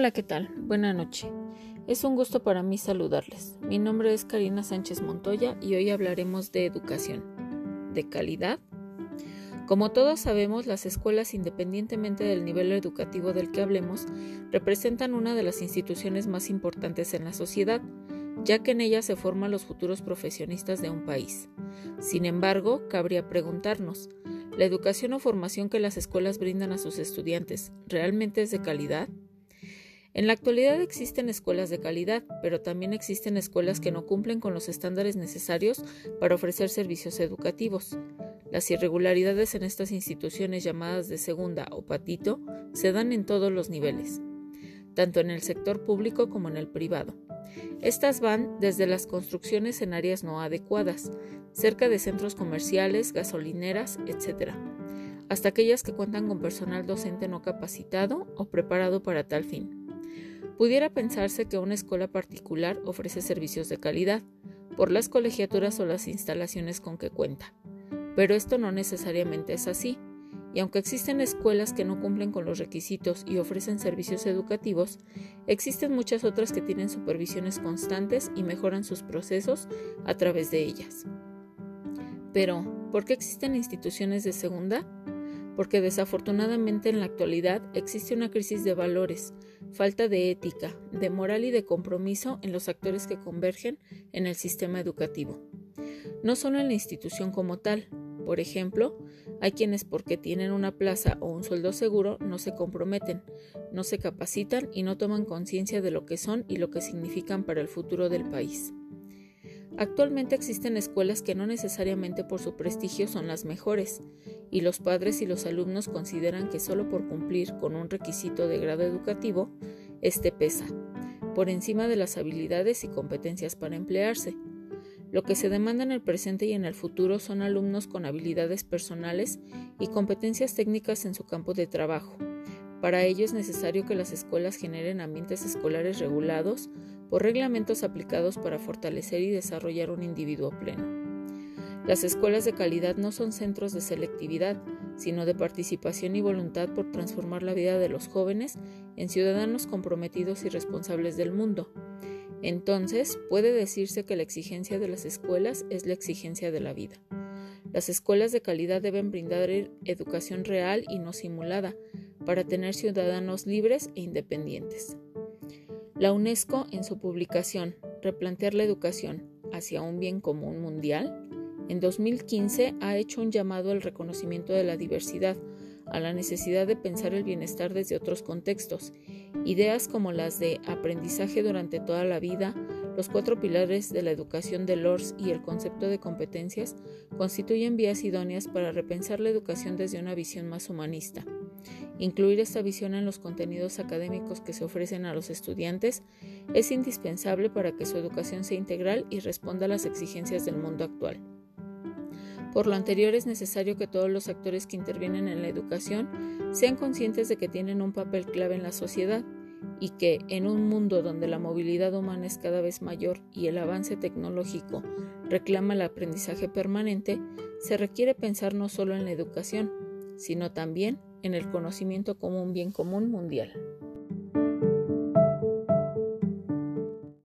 Hola, ¿qué tal? Buena noche. Es un gusto para mí saludarles. Mi nombre es Karina Sánchez Montoya y hoy hablaremos de educación. ¿De calidad? Como todos sabemos, las escuelas, independientemente del nivel educativo del que hablemos, representan una de las instituciones más importantes en la sociedad, ya que en ellas se forman los futuros profesionistas de un país. Sin embargo, cabría preguntarnos, ¿la educación o formación que las escuelas brindan a sus estudiantes realmente es de calidad? En la actualidad existen escuelas de calidad, pero también existen escuelas que no cumplen con los estándares necesarios para ofrecer servicios educativos. Las irregularidades en estas instituciones llamadas de segunda o patito se dan en todos los niveles, tanto en el sector público como en el privado. Estas van desde las construcciones en áreas no adecuadas, cerca de centros comerciales, gasolineras, etc., hasta aquellas que cuentan con personal docente no capacitado o preparado para tal fin. Pudiera pensarse que una escuela particular ofrece servicios de calidad, por las colegiaturas o las instalaciones con que cuenta. Pero esto no necesariamente es así, y aunque existen escuelas que no cumplen con los requisitos y ofrecen servicios educativos, existen muchas otras que tienen supervisiones constantes y mejoran sus procesos a través de ellas. Pero, ¿por qué existen instituciones de segunda? Porque desafortunadamente en la actualidad existe una crisis de valores, falta de ética, de moral y de compromiso en los actores que convergen en el sistema educativo. No solo en la institución como tal, por ejemplo, hay quienes porque tienen una plaza o un sueldo seguro no se comprometen, no se capacitan y no toman conciencia de lo que son y lo que significan para el futuro del país. Actualmente existen escuelas que no necesariamente por su prestigio son las mejores, y los padres y los alumnos consideran que solo por cumplir con un requisito de grado educativo, este pesa, por encima de las habilidades y competencias para emplearse. Lo que se demanda en el presente y en el futuro son alumnos con habilidades personales y competencias técnicas en su campo de trabajo. Para ello es necesario que las escuelas generen ambientes escolares regulados por reglamentos aplicados para fortalecer y desarrollar un individuo pleno. Las escuelas de calidad no son centros de selectividad, sino de participación y voluntad por transformar la vida de los jóvenes en ciudadanos comprometidos y responsables del mundo. Entonces, puede decirse que la exigencia de las escuelas es la exigencia de la vida. Las escuelas de calidad deben brindar educación real y no simulada para tener ciudadanos libres e independientes. La UNESCO, en su publicación Replantear la educación hacia un bien común mundial, en 2015 ha hecho un llamado al reconocimiento de la diversidad, a la necesidad de pensar el bienestar desde otros contextos. Ideas como las de aprendizaje durante toda la vida, los cuatro pilares de la educación de LORS y el concepto de competencias constituyen vías idóneas para repensar la educación desde una visión más humanista. Incluir esta visión en los contenidos académicos que se ofrecen a los estudiantes es indispensable para que su educación sea integral y responda a las exigencias del mundo actual. Por lo anterior es necesario que todos los actores que intervienen en la educación sean conscientes de que tienen un papel clave en la sociedad y que, en un mundo donde la movilidad humana es cada vez mayor y el avance tecnológico reclama el aprendizaje permanente, se requiere pensar no solo en la educación, sino también en el conocimiento como un bien común mundial.